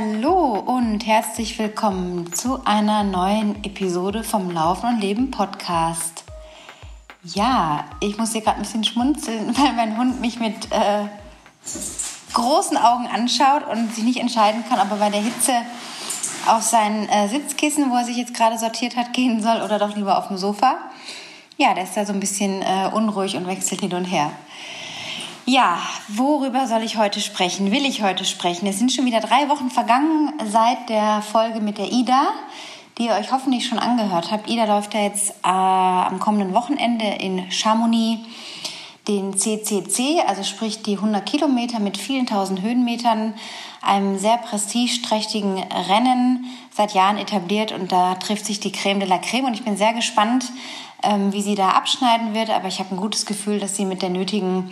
Hallo und herzlich willkommen zu einer neuen Episode vom Laufen und Leben Podcast. Ja, ich muss hier gerade ein bisschen schmunzeln, weil mein Hund mich mit äh, großen Augen anschaut und sich nicht entscheiden kann, ob er bei der Hitze auf sein äh, Sitzkissen, wo er sich jetzt gerade sortiert hat, gehen soll oder doch lieber auf dem Sofa. Ja, der ist da so ein bisschen äh, unruhig und wechselt hin und her. Ja, worüber soll ich heute sprechen? Will ich heute sprechen? Es sind schon wieder drei Wochen vergangen seit der Folge mit der Ida, die ihr euch hoffentlich schon angehört habt. Ida läuft ja jetzt äh, am kommenden Wochenende in Chamonix den CCC, also sprich die 100 Kilometer mit vielen tausend Höhenmetern, einem sehr prestigeträchtigen Rennen seit Jahren etabliert und da trifft sich die Creme de la Creme und ich bin sehr gespannt, ähm, wie sie da abschneiden wird, aber ich habe ein gutes Gefühl, dass sie mit der nötigen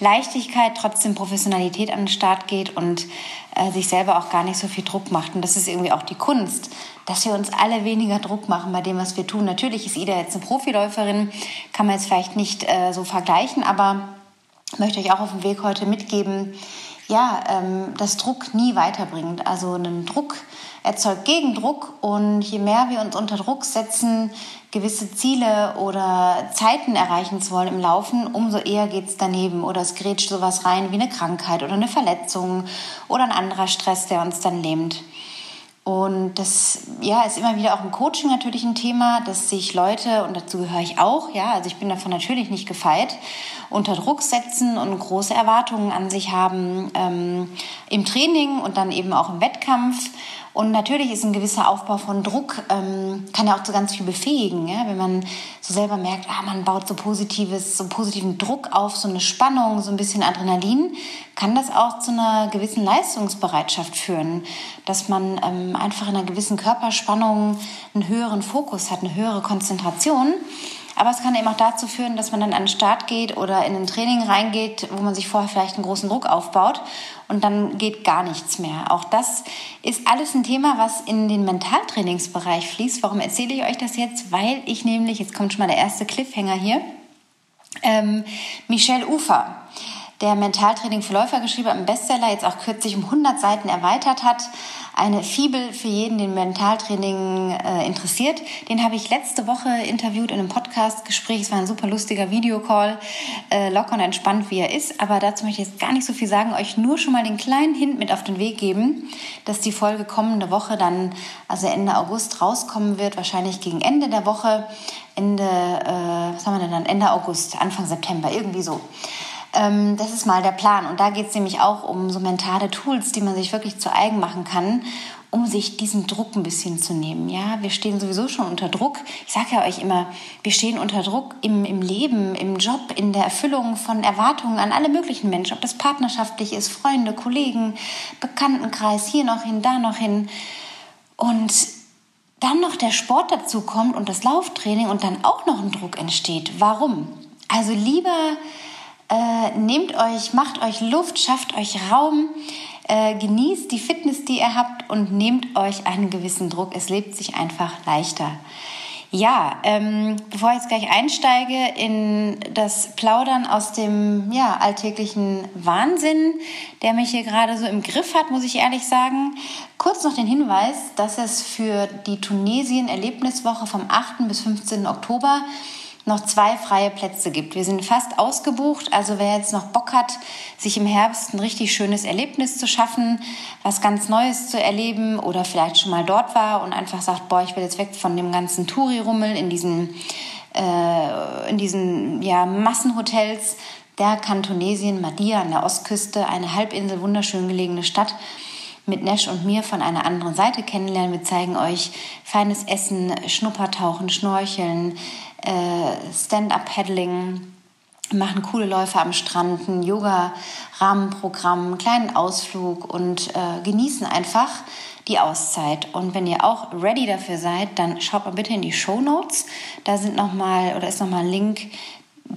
Leichtigkeit trotzdem Professionalität an den Start geht und äh, sich selber auch gar nicht so viel Druck macht. Und das ist irgendwie auch die Kunst, dass wir uns alle weniger Druck machen bei dem, was wir tun. Natürlich ist Ida jetzt eine Profiläuferin, kann man jetzt vielleicht nicht äh, so vergleichen, aber möchte euch auch auf dem Weg heute mitgeben, ja, ähm, dass Druck nie weiterbringt. Also einen Druck erzeugt Gegendruck und je mehr wir uns unter Druck setzen, gewisse Ziele oder Zeiten erreichen zu wollen im Laufen, umso eher geht es daneben oder es grätscht sowas rein wie eine Krankheit oder eine Verletzung oder ein anderer Stress, der uns dann lähmt. Und das ja, ist immer wieder auch im Coaching natürlich ein Thema, dass sich Leute, und dazu gehöre ich auch, ja, also ich bin davon natürlich nicht gefeit, unter Druck setzen und große Erwartungen an sich haben ähm, im Training und dann eben auch im Wettkampf und natürlich ist ein gewisser Aufbau von Druck, ähm, kann ja auch zu ganz viel befähigen, ja? wenn man so selber merkt, ah, man baut so positives, so positiven Druck auf, so eine Spannung, so ein bisschen Adrenalin, kann das auch zu einer gewissen Leistungsbereitschaft führen, dass man ähm, einfach in einer gewissen Körperspannung einen höheren Fokus hat, eine höhere Konzentration. Aber es kann eben auch dazu führen, dass man dann an den Start geht oder in ein Training reingeht, wo man sich vorher vielleicht einen großen Druck aufbaut und dann geht gar nichts mehr. Auch das ist alles ein Thema, was in den Mentaltrainingsbereich fließt. Warum erzähle ich euch das jetzt? Weil ich nämlich, jetzt kommt schon mal der erste Cliffhanger hier, ähm, Michelle Ufer der Mentaltraining für Läufer geschrieben, einen Bestseller jetzt auch kürzlich um 100 Seiten erweitert hat. Eine Fibel für jeden, den Mentaltraining äh, interessiert. Den habe ich letzte Woche interviewt in einem Podcast-Gespräch. Es war ein super lustiger Videocall, äh, locker und entspannt, wie er ist. Aber dazu möchte ich jetzt gar nicht so viel sagen, euch nur schon mal den kleinen Hint mit auf den Weg geben, dass die Folge kommende Woche dann, also Ende August, rauskommen wird, wahrscheinlich gegen Ende der Woche. Ende, äh, was haben wir denn dann? Ende August, Anfang September, irgendwie so. Ähm, das ist mal der Plan. Und da geht es nämlich auch um so mentale Tools, die man sich wirklich zu eigen machen kann, um sich diesen Druck ein bisschen zu nehmen. Ja, wir stehen sowieso schon unter Druck. Ich sage ja euch immer, wir stehen unter Druck im, im Leben, im Job, in der Erfüllung von Erwartungen an alle möglichen Menschen, ob das partnerschaftlich ist, Freunde, Kollegen, Bekanntenkreis, hier noch hin, da noch hin. Und dann noch der Sport dazu kommt und das Lauftraining und dann auch noch ein Druck entsteht. Warum? Also lieber äh, nehmt euch, macht euch Luft, schafft euch Raum, äh, genießt die Fitness, die ihr habt und nehmt euch einen gewissen Druck. Es lebt sich einfach leichter. Ja, ähm, bevor ich jetzt gleich einsteige in das Plaudern aus dem ja, alltäglichen Wahnsinn, der mich hier gerade so im Griff hat, muss ich ehrlich sagen, kurz noch den Hinweis, dass es für die Tunesien-Erlebniswoche vom 8. bis 15. Oktober noch zwei freie Plätze gibt. Wir sind fast ausgebucht, also wer jetzt noch Bock hat, sich im Herbst ein richtig schönes Erlebnis zu schaffen, was ganz Neues zu erleben oder vielleicht schon mal dort war und einfach sagt, boah, ich will jetzt weg von dem ganzen Touri-Rummel in diesen, äh, in diesen ja, Massenhotels, der kann Tunesien, Madia an der Ostküste, eine Halbinsel, wunderschön gelegene Stadt, mit Nesh und mir von einer anderen Seite kennenlernen. Wir zeigen euch feines Essen, Schnuppertauchen, Schnorcheln, äh, Stand-up-Paddling, machen coole Läufe am Strand, ein Yoga-Rahmenprogramm, einen kleinen Ausflug und äh, genießen einfach die Auszeit. Und wenn ihr auch ready dafür seid, dann schaut mal bitte in die Show Notes. Da sind noch mal oder ist noch mal ein Link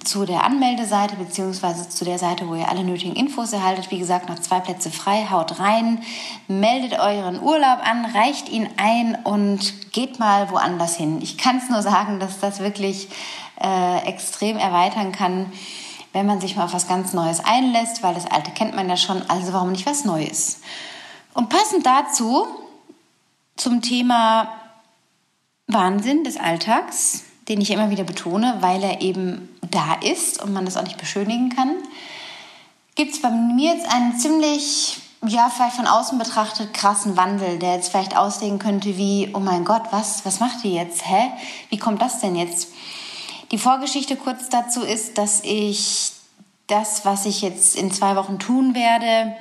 zu der Anmeldeseite beziehungsweise zu der Seite, wo ihr alle nötigen Infos erhaltet. Wie gesagt, noch zwei Plätze frei. Haut rein, meldet euren Urlaub an, reicht ihn ein und geht mal woanders hin. Ich kann es nur sagen, dass das wirklich äh, extrem erweitern kann, wenn man sich mal auf was ganz Neues einlässt, weil das Alte kennt man ja schon. Also warum nicht was Neues? Und passend dazu zum Thema Wahnsinn des Alltags, den ich immer wieder betone, weil er eben da ist und man das auch nicht beschönigen kann, gibt es bei mir jetzt einen ziemlich, ja, vielleicht von außen betrachtet krassen Wandel, der jetzt vielleicht aussehen könnte wie, oh mein Gott, was, was macht ihr jetzt? Hä? Wie kommt das denn jetzt? Die Vorgeschichte kurz dazu ist, dass ich das, was ich jetzt in zwei Wochen tun werde,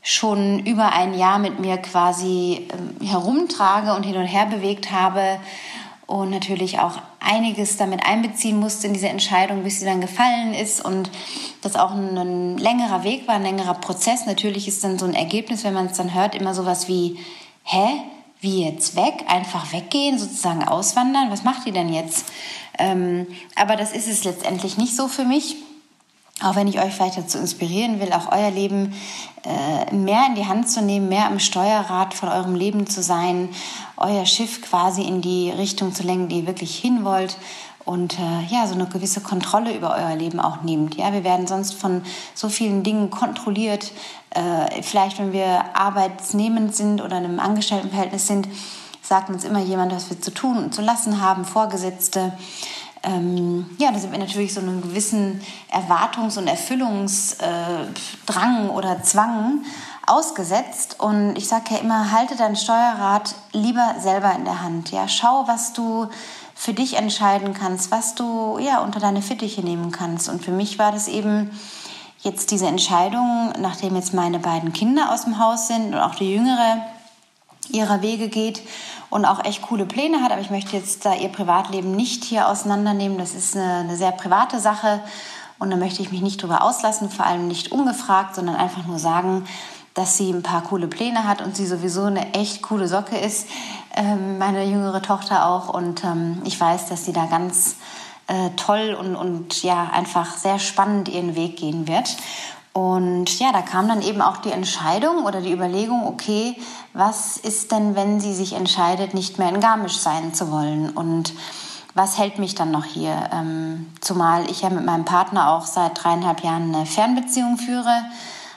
schon über ein Jahr mit mir quasi ähm, herumtrage und hin und her bewegt habe und natürlich auch einiges damit einbeziehen musste in diese Entscheidung, bis sie dann gefallen ist und das auch ein, ein längerer Weg war, ein längerer Prozess. Natürlich ist dann so ein Ergebnis, wenn man es dann hört, immer sowas wie, hä, wie jetzt weg, einfach weggehen, sozusagen auswandern, was macht ihr denn jetzt? Ähm, aber das ist es letztendlich nicht so für mich auch wenn ich euch vielleicht dazu inspirieren will, auch euer Leben äh, mehr in die Hand zu nehmen, mehr am Steuerrad von eurem Leben zu sein, euer Schiff quasi in die Richtung zu lenken, die ihr wirklich hin wollt und äh, ja, so eine gewisse Kontrolle über euer Leben auch nehmt. Ja, wir werden sonst von so vielen Dingen kontrolliert. Äh, vielleicht, wenn wir arbeitsnehmend sind oder in einem Angestelltenverhältnis sind, sagt uns immer jemand, was wir zu tun und zu lassen haben, Vorgesetzte ähm, ja, da sind wir natürlich so einem gewissen Erwartungs- und Erfüllungsdrang oder Zwang ausgesetzt. Und ich sage ja immer, halte dein Steuerrad lieber selber in der Hand. Ja, schau, was du für dich entscheiden kannst, was du ja unter deine Fittiche nehmen kannst. Und für mich war das eben jetzt diese Entscheidung, nachdem jetzt meine beiden Kinder aus dem Haus sind und auch die jüngere ihrer Wege geht und auch echt coole Pläne hat. Aber ich möchte jetzt da ihr Privatleben nicht hier auseinandernehmen. Das ist eine, eine sehr private Sache und da möchte ich mich nicht drüber auslassen, vor allem nicht ungefragt, sondern einfach nur sagen, dass sie ein paar coole Pläne hat und sie sowieso eine echt coole Socke ist, ähm, meine jüngere Tochter auch. Und ähm, ich weiß, dass sie da ganz äh, toll und, und ja, einfach sehr spannend ihren Weg gehen wird. Und ja, da kam dann eben auch die Entscheidung oder die Überlegung, okay, was ist denn, wenn sie sich entscheidet, nicht mehr in Garmisch sein zu wollen? Und was hält mich dann noch hier? Ähm, zumal ich ja mit meinem Partner auch seit dreieinhalb Jahren eine Fernbeziehung führe.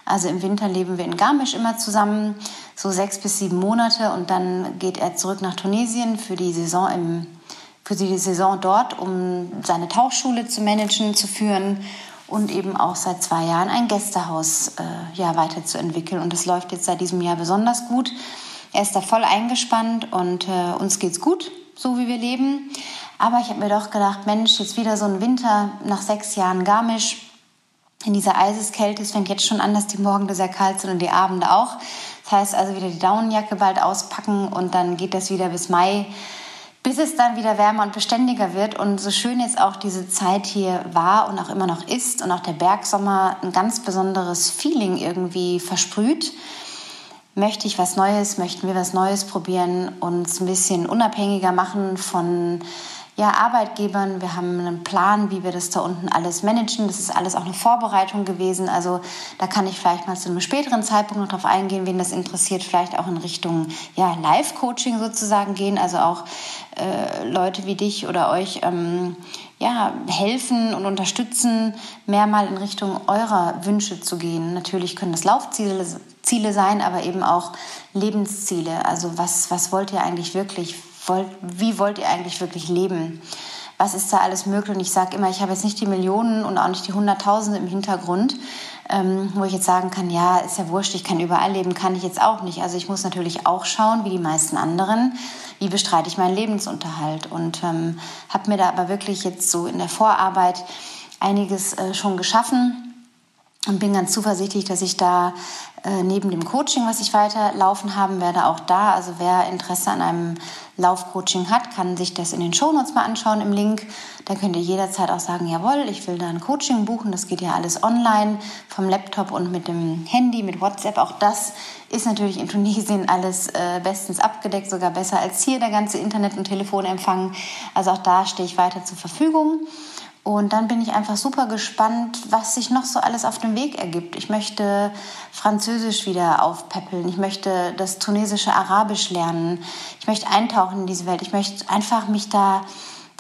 Also im Winter leben wir in Garmisch immer zusammen, so sechs bis sieben Monate. Und dann geht er zurück nach Tunesien für die Saison im für die Saison dort, um seine Tauchschule zu managen, zu führen und eben auch seit zwei Jahren ein Gästehaus äh, ja, weiterzuentwickeln. Und das läuft jetzt seit diesem Jahr besonders gut. Er ist da voll eingespannt und äh, uns geht's gut, so wie wir leben. Aber ich habe mir doch gedacht, Mensch, jetzt wieder so ein Winter nach sechs Jahren Garmisch in dieser Eiseskälte. Es fängt jetzt schon an, dass die Morgen sehr kalt sind und die Abende auch. Das heißt also wieder die Daunenjacke bald auspacken und dann geht das wieder bis Mai bis es dann wieder wärmer und beständiger wird. Und so schön jetzt auch diese Zeit hier war und auch immer noch ist und auch der Bergsommer ein ganz besonderes Feeling irgendwie versprüht, möchte ich was Neues, möchten wir was Neues probieren, uns ein bisschen unabhängiger machen von ja, Arbeitgebern. Wir haben einen Plan, wie wir das da unten alles managen. Das ist alles auch eine Vorbereitung gewesen. Also da kann ich vielleicht mal zu einem späteren Zeitpunkt noch drauf eingehen, wen das interessiert, vielleicht auch in Richtung ja, Live-Coaching sozusagen gehen. Also auch äh, Leute wie dich oder euch ähm, ja, helfen und unterstützen, mehr mal in Richtung eurer Wünsche zu gehen. Natürlich können das Laufziele Ziele sein, aber eben auch Lebensziele. Also was, was wollt ihr eigentlich wirklich? Wollt, wie wollt ihr eigentlich wirklich leben? Was ist da alles möglich? Und ich sage immer, ich habe jetzt nicht die Millionen und auch nicht die Hunderttausende im Hintergrund, ähm, wo ich jetzt sagen kann, ja, ist ja wurscht, ich kann überall leben, kann ich jetzt auch nicht. Also ich muss natürlich auch schauen, wie die meisten anderen, wie bestreite ich meinen Lebensunterhalt. Und ähm, habe mir da aber wirklich jetzt so in der Vorarbeit einiges äh, schon geschaffen und bin ganz zuversichtlich, dass ich da äh, neben dem Coaching, was ich weiterlaufen haben werde, auch da, also wer Interesse an einem Laufcoaching hat, kann sich das in den Shownotes mal anschauen im Link. Da könnt ihr jederzeit auch sagen, jawohl, ich will da ein Coaching buchen. Das geht ja alles online vom Laptop und mit dem Handy, mit WhatsApp. Auch das ist natürlich in Tunesien alles äh, bestens abgedeckt, sogar besser als hier der ganze Internet- und Telefonempfang. Also auch da stehe ich weiter zur Verfügung. Und dann bin ich einfach super gespannt, was sich noch so alles auf dem Weg ergibt. Ich möchte Französisch wieder aufpäppeln. Ich möchte das tunesische Arabisch lernen. Ich möchte eintauchen in diese Welt. Ich möchte einfach mich da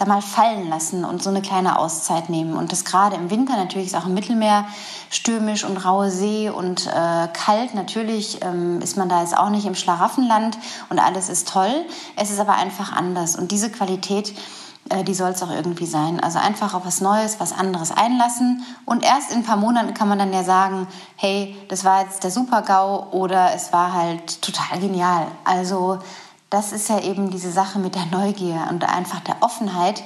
da mal fallen lassen und so eine kleine Auszeit nehmen. Und das gerade im Winter, natürlich ist auch im Mittelmeer stürmisch und raue See und äh, kalt. Natürlich ähm, ist man da jetzt auch nicht im Schlaraffenland und alles ist toll. Es ist aber einfach anders. Und diese Qualität, äh, die soll es auch irgendwie sein. Also einfach auf was Neues, was anderes einlassen. Und erst in ein paar Monaten kann man dann ja sagen, hey, das war jetzt der Super-GAU oder es war halt total genial. Also das ist ja eben diese Sache mit der Neugier und einfach der Offenheit,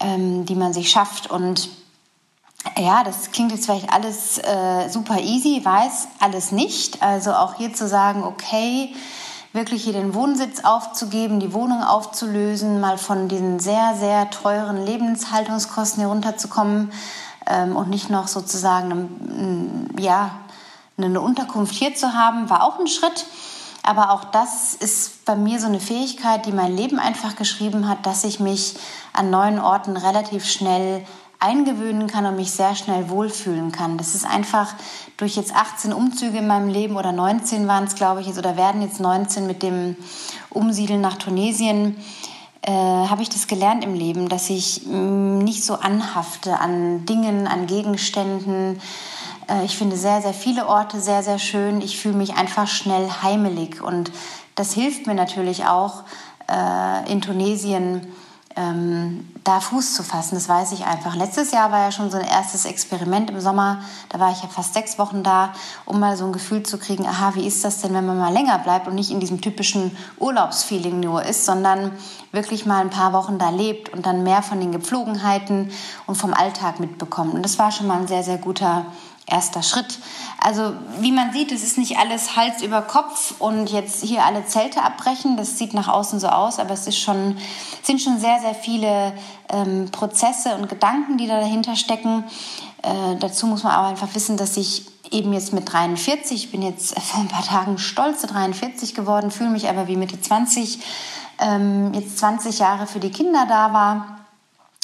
ähm, die man sich schafft. Und ja, das klingt jetzt vielleicht alles äh, super easy, weiß alles nicht. Also auch hier zu sagen, okay, wirklich hier den Wohnsitz aufzugeben, die Wohnung aufzulösen, mal von diesen sehr, sehr teuren Lebenshaltungskosten herunterzukommen ähm, und nicht noch sozusagen ja, eine Unterkunft hier zu haben, war auch ein Schritt. Aber auch das ist bei mir so eine Fähigkeit, die mein Leben einfach geschrieben hat, dass ich mich an neuen Orten relativ schnell eingewöhnen kann und mich sehr schnell wohlfühlen kann. Das ist einfach durch jetzt 18 Umzüge in meinem Leben oder 19 waren es, glaube ich, jetzt oder werden jetzt 19 mit dem Umsiedeln nach Tunesien, äh, habe ich das gelernt im Leben, dass ich mh, mm, nicht so anhafte an Dingen, an Gegenständen, äh, ich finde sehr, sehr viele Orte sehr, sehr schön. Ich fühle mich einfach schnell heimelig und das hilft mir natürlich auch äh, in Tunesien ähm, da Fuß zu fassen. Das weiß ich einfach. Letztes Jahr war ja schon so ein erstes Experiment im Sommer. Da war ich ja fast sechs Wochen da, um mal so ein Gefühl zu kriegen, aha, wie ist das denn, wenn man mal länger bleibt und nicht in diesem typischen Urlaubsfeeling nur ist, sondern wirklich mal ein paar Wochen da lebt und dann mehr von den Gepflogenheiten und vom Alltag mitbekommt. Und das war schon mal ein sehr, sehr guter erster Schritt. Also wie man sieht, es ist nicht alles Hals über Kopf und jetzt hier alle Zelte abbrechen. Das sieht nach außen so aus, aber es ist schon, sind schon sehr, sehr viele ähm, Prozesse und Gedanken, die da dahinter stecken. Äh, dazu muss man aber einfach wissen, dass ich eben jetzt mit 43, ich bin jetzt vor ein paar Tagen stolze 43 geworden, fühle mich aber wie Mitte 20, ähm, jetzt 20 Jahre für die Kinder da war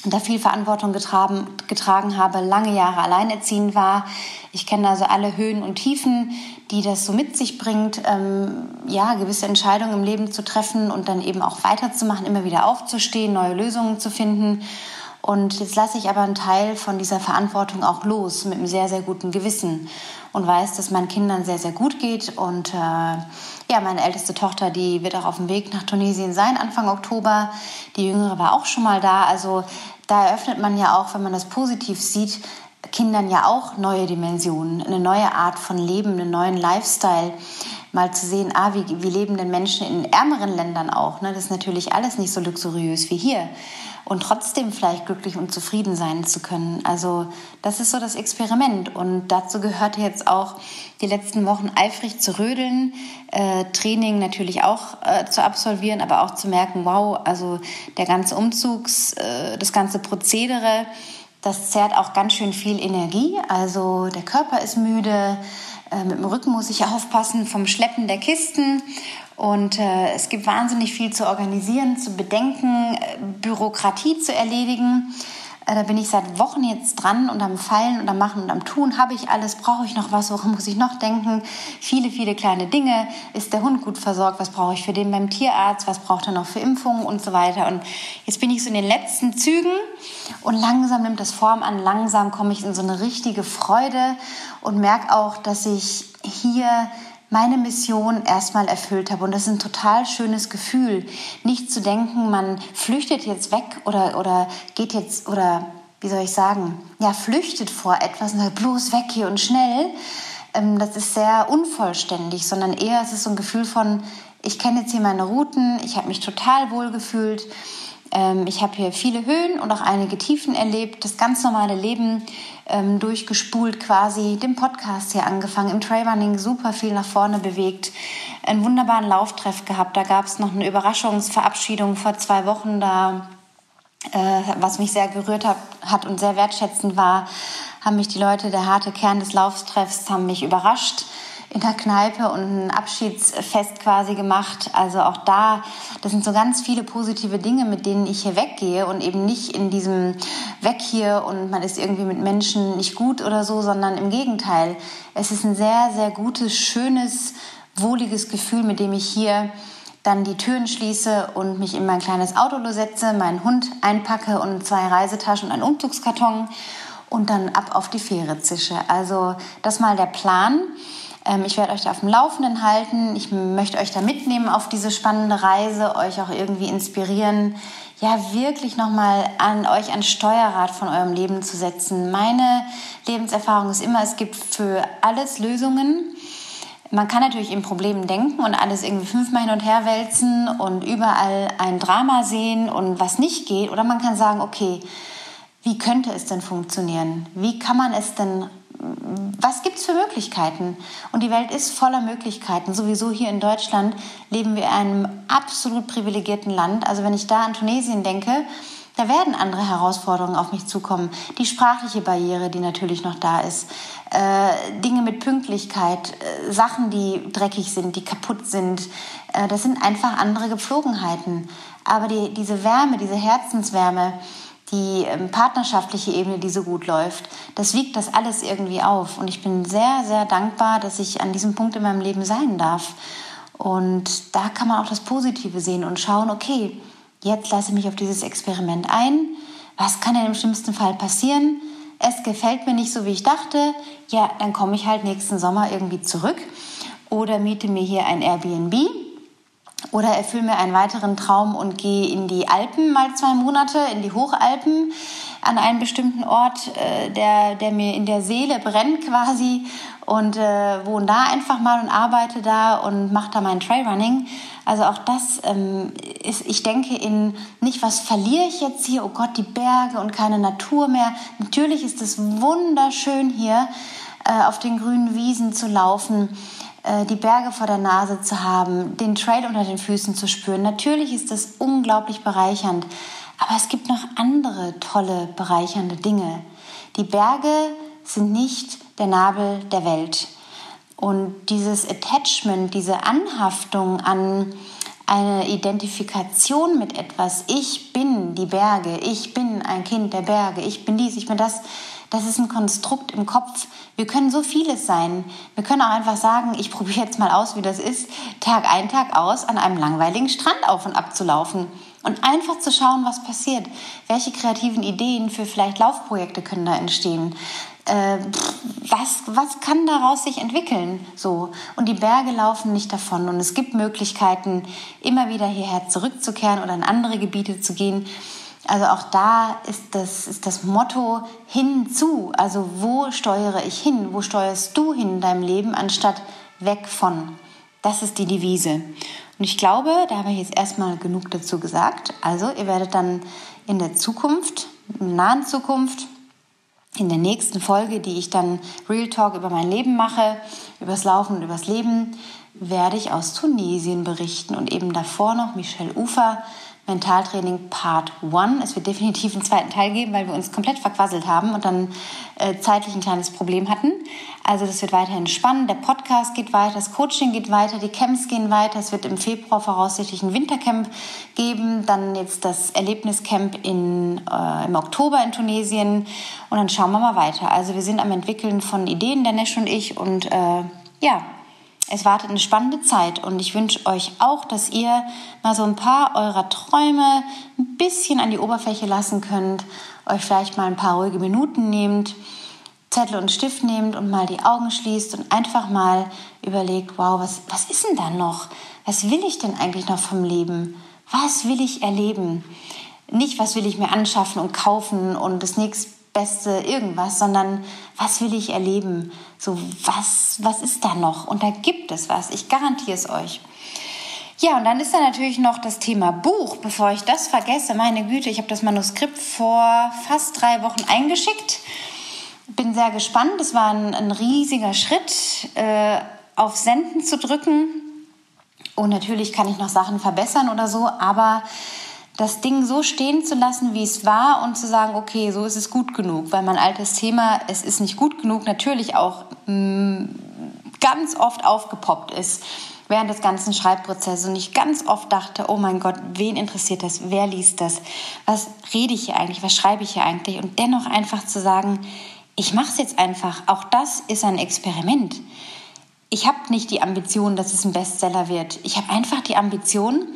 da viel Verantwortung getragen, getragen habe, lange Jahre alleinerziehend war. Ich kenne also alle Höhen und Tiefen, die das so mit sich bringt, ähm, ja, gewisse Entscheidungen im Leben zu treffen und dann eben auch weiterzumachen, immer wieder aufzustehen, neue Lösungen zu finden. Und jetzt lasse ich aber einen Teil von dieser Verantwortung auch los mit einem sehr, sehr guten Gewissen und weiß, dass meinen Kindern sehr, sehr gut geht. Und äh, ja, meine älteste Tochter, die wird auch auf dem Weg nach Tunesien sein, Anfang Oktober. Die jüngere war auch schon mal da. Also da eröffnet man ja auch, wenn man das positiv sieht, Kindern ja auch neue Dimensionen, eine neue Art von Leben, einen neuen Lifestyle. Mal zu sehen, ah, wie, wie leben denn Menschen in ärmeren Ländern auch? Ne? Das ist natürlich alles nicht so luxuriös wie hier und trotzdem vielleicht glücklich und zufrieden sein zu können. Also das ist so das Experiment und dazu gehörte jetzt auch die letzten Wochen eifrig zu rödeln, äh, Training natürlich auch äh, zu absolvieren, aber auch zu merken, wow, also der ganze Umzugs, äh, das ganze Prozedere, das zehrt auch ganz schön viel Energie. Also der Körper ist müde, äh, mit dem Rücken muss ich aufpassen vom Schleppen der Kisten und äh, es gibt wahnsinnig viel zu organisieren, zu bedenken, äh, Bürokratie zu erledigen. Äh, da bin ich seit Wochen jetzt dran und am Fallen und am Machen und am Tun. Habe ich alles? Brauche ich noch was? Woran muss ich noch denken? Viele, viele kleine Dinge. Ist der Hund gut versorgt? Was brauche ich für den beim Tierarzt? Was braucht er noch für Impfungen und so weiter? Und jetzt bin ich so in den letzten Zügen und langsam nimmt das Form an. Langsam komme ich in so eine richtige Freude und merke auch, dass ich hier meine Mission erstmal erfüllt habe. Und das ist ein total schönes Gefühl, nicht zu denken, man flüchtet jetzt weg oder, oder geht jetzt, oder wie soll ich sagen, ja, flüchtet vor etwas und sagt, bloß weg hier und schnell. Ähm, das ist sehr unvollständig, sondern eher ist es so ein Gefühl von, ich kenne jetzt hier meine Routen, ich habe mich total wohl gefühlt. Ähm, ich habe hier viele Höhen und auch einige Tiefen erlebt, das ganz normale Leben ähm, durchgespult quasi, den Podcast hier angefangen, im Trailrunning super viel nach vorne bewegt, einen wunderbaren Lauftreff gehabt. Da gab es noch eine Überraschungsverabschiedung vor zwei Wochen, da äh, was mich sehr gerührt hat, hat und sehr wertschätzend war, haben mich die Leute, der harte Kern des Lauftreffs, haben mich überrascht in der Kneipe und ein Abschiedsfest quasi gemacht. Also auch da, das sind so ganz viele positive Dinge, mit denen ich hier weggehe und eben nicht in diesem Weg hier und man ist irgendwie mit Menschen nicht gut oder so, sondern im Gegenteil. Es ist ein sehr, sehr gutes, schönes, wohliges Gefühl, mit dem ich hier dann die Türen schließe und mich in mein kleines Auto setze, meinen Hund einpacke und zwei Reisetaschen und einen Umzugskarton und dann ab auf die Fähre zische. Also das mal der Plan. Ähm, ich werde euch da auf dem Laufenden halten. Ich möchte euch da mitnehmen auf diese spannende Reise, euch auch irgendwie inspirieren, ja wirklich nochmal an euch ein Steuerrad von eurem Leben zu setzen. Meine Lebenserfahrung ist immer, es gibt für alles Lösungen. Man kann natürlich in Problemen denken und alles irgendwie fünfmal hin und her wälzen und überall ein Drama sehen und was nicht geht. Oder man kann sagen, okay, wie könnte es denn funktionieren? Wie kann man es denn, was gibt es für Möglichkeiten? Und die Welt ist voller Möglichkeiten. Sowieso hier in Deutschland leben wir in einem absolut privilegierten Land. Also wenn ich da an Tunesien denke, da werden andere Herausforderungen auf mich zukommen. Die sprachliche Barriere, die natürlich noch da ist. Äh, Dinge mit Pünktlichkeit, äh, Sachen, die dreckig sind, die kaputt sind. Äh, das sind einfach andere Gepflogenheiten. Aber die, diese Wärme, diese Herzenswärme, die ähm, partnerschaftliche Ebene, die so gut läuft, das wiegt das alles irgendwie auf. Und ich bin sehr, sehr dankbar, dass ich an diesem Punkt in meinem Leben sein darf. Und da kann man auch das Positive sehen und schauen, okay, jetzt lasse ich mich auf dieses Experiment ein. Was kann denn im schlimmsten Fall passieren? Es gefällt mir nicht so, wie ich dachte. Ja, dann komme ich halt nächsten Sommer irgendwie zurück oder miete mir hier ein Airbnb oder erfülle mir einen weiteren Traum und gehe in die Alpen mal zwei Monate, in die Hochalpen, an einen bestimmten Ort, äh, der, der mir in der Seele brennt quasi und äh, wohne da einfach mal und arbeite da und mache da mein Trailrunning. Also auch das ähm, ist, ich denke in nicht, was verliere ich jetzt hier, oh Gott, die Berge und keine Natur mehr. Natürlich ist es wunderschön hier äh, auf den grünen Wiesen zu laufen die Berge vor der Nase zu haben, den Trail unter den Füßen zu spüren. Natürlich ist das unglaublich bereichernd, aber es gibt noch andere tolle, bereichernde Dinge. Die Berge sind nicht der Nabel der Welt. Und dieses Attachment, diese Anhaftung an eine Identifikation mit etwas, ich bin die Berge, ich bin ein Kind der Berge, ich bin dies, ich bin das, das ist ein Konstrukt im Kopf. Wir können so vieles sein. Wir können auch einfach sagen, ich probiere jetzt mal aus, wie das ist, Tag ein, Tag aus an einem langweiligen Strand auf und ab zu laufen. Und einfach zu schauen, was passiert. Welche kreativen Ideen für vielleicht Laufprojekte können da entstehen. Äh, was, was kann daraus sich entwickeln? So. Und die Berge laufen nicht davon. Und es gibt Möglichkeiten, immer wieder hierher zurückzukehren oder in andere Gebiete zu gehen. Also auch da ist das, ist das Motto hinzu. Also wo steuere ich hin? Wo steuerst du hin in deinem Leben, anstatt weg von? Das ist die Devise. Und ich glaube, da habe ich jetzt erstmal genug dazu gesagt. Also ihr werdet dann in der Zukunft, in der nahen Zukunft, in der nächsten Folge, die ich dann Real Talk über mein Leben mache, übers Laufen und übers Leben, werde ich aus Tunesien berichten und eben davor noch Michelle Ufer Mentaltraining Part 1. Es wird definitiv einen zweiten Teil geben, weil wir uns komplett verquasselt haben und dann äh, zeitlich ein kleines Problem hatten. Also das wird weiterhin spannend. Der Podcast geht weiter, das Coaching geht weiter, die Camps gehen weiter. Es wird im Februar voraussichtlich ein Wintercamp geben, dann jetzt das Erlebniscamp in, äh, im Oktober in Tunesien und dann schauen wir mal weiter. Also wir sind am entwickeln von Ideen, der Nesch und ich und äh, ja, es wartet eine spannende Zeit und ich wünsche euch auch, dass ihr mal so ein paar eurer Träume ein bisschen an die Oberfläche lassen könnt, euch vielleicht mal ein paar ruhige Minuten nehmt, Zettel und Stift nehmt und mal die Augen schließt und einfach mal überlegt, wow, was, was ist denn da noch? Was will ich denn eigentlich noch vom Leben? Was will ich erleben? Nicht, was will ich mir anschaffen und kaufen und das nächste beste irgendwas, sondern was will ich erleben? So, was, was ist da noch? Und da gibt es was. Ich garantiere es euch. Ja, und dann ist da natürlich noch das Thema Buch. Bevor ich das vergesse, meine Güte, ich habe das Manuskript vor fast drei Wochen eingeschickt. Bin sehr gespannt. Es war ein, ein riesiger Schritt, äh, auf Senden zu drücken. Und natürlich kann ich noch Sachen verbessern oder so, aber das Ding so stehen zu lassen, wie es war und zu sagen, okay, so ist es gut genug, weil mein altes Thema, es ist nicht gut genug, natürlich auch mh, mm, ganz oft aufgepoppt ist während des ganzen Schreibprozesses und ich ganz oft dachte, oh mein Gott, wen interessiert das? Wer liest das? Was rede ich hier eigentlich? Was schreibe ich hier eigentlich? Und dennoch einfach zu sagen, ich mache es jetzt einfach. Auch das ist ein Experiment. ich habe nicht die Ambition, dass es ein Bestseller wird. Ich habe einfach die Ambition,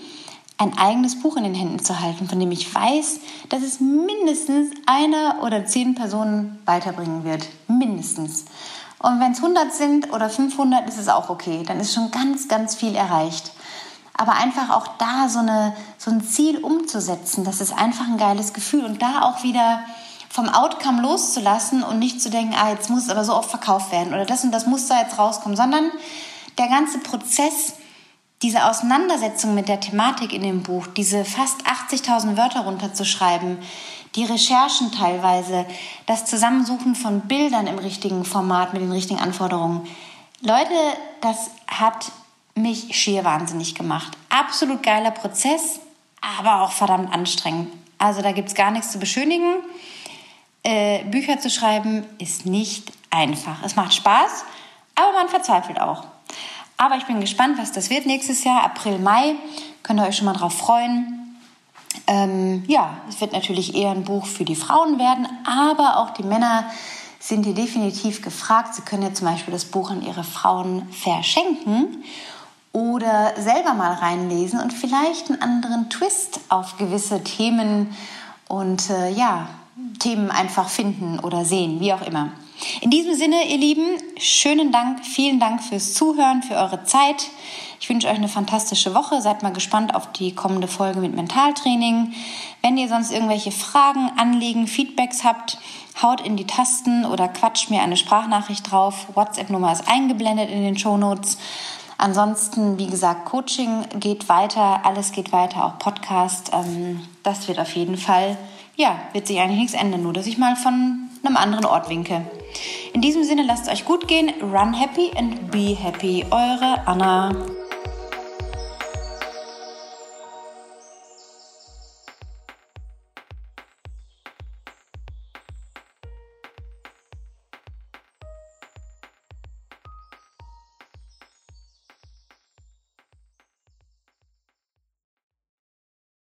ein eigenes Buch in den Händen zu halten, von dem ich weiß, dass es mindestens einer oder zehn Personen weiterbringen wird. Mindestens. Und wenn es 100 sind oder 500, ist es auch okay. Dann ist schon ganz, ganz viel erreicht. Aber einfach auch da so, eine, so ein Ziel umzusetzen, das ist einfach ein geiles Gefühl. Und da auch wieder vom Outcome loszulassen und nicht zu denken, ah, jetzt muss es aber so oft verkauft werden oder das und das muss da jetzt rauskommen, sondern der ganze Prozess, diese Auseinandersetzung mit der Thematik in dem Buch, diese fast 80.000 Wörter runterzuschreiben, die Recherchen teilweise, das Zusammensuchen von Bildern im richtigen Format mit den richtigen Anforderungen. Leute, das hat mich schier wahnsinnig gemacht. Absolut geiler Prozess, aber auch verdammt anstrengend. Also da gibt es gar nichts zu beschönigen äh, Bücher zu schreiben ist nicht einfach. Es macht Spaß, aber man verzweifelt auch. Aber ich bin gespannt, was das wird nächstes Jahr, April, Mai. Könnt ihr euch schon mal drauf freuen. Ähm, ja, es wird natürlich eher ein Buch für die Frauen werden, aber auch die Männer sind hier definitiv gefragt. Sie können ja zum Beispiel das Buch an ihre Frauen verschenken oder selber mal reinlesen und vielleicht einen anderen Twist auf gewisse Themen und äh, ja, Themen einfach finden oder sehen, wie auch immer. In diesem Sinne, ihr Lieben, schönen Dank, vielen Dank fürs Zuhören, für eure Zeit. Ich wünsche euch eine fantastische Woche. Seid mal gespannt auf die kommende Folge mit Mentaltraining. Wenn ihr sonst irgendwelche Fragen, Anliegen, Feedbacks habt, haut in die Tasten oder quatscht mir eine Sprachnachricht drauf. WhatsApp-Nummer ist eingeblendet in den Show Notes. Ansonsten, wie gesagt, Coaching geht weiter, alles geht weiter, auch Podcast. Ähm, das wird auf jeden Fall ja, wird sich eigentlich nichts ändern, nur dass ich mal von einem anderen Ort winke. In diesem Sinne, lasst es euch gut gehen, run happy and be happy. Eure Anna.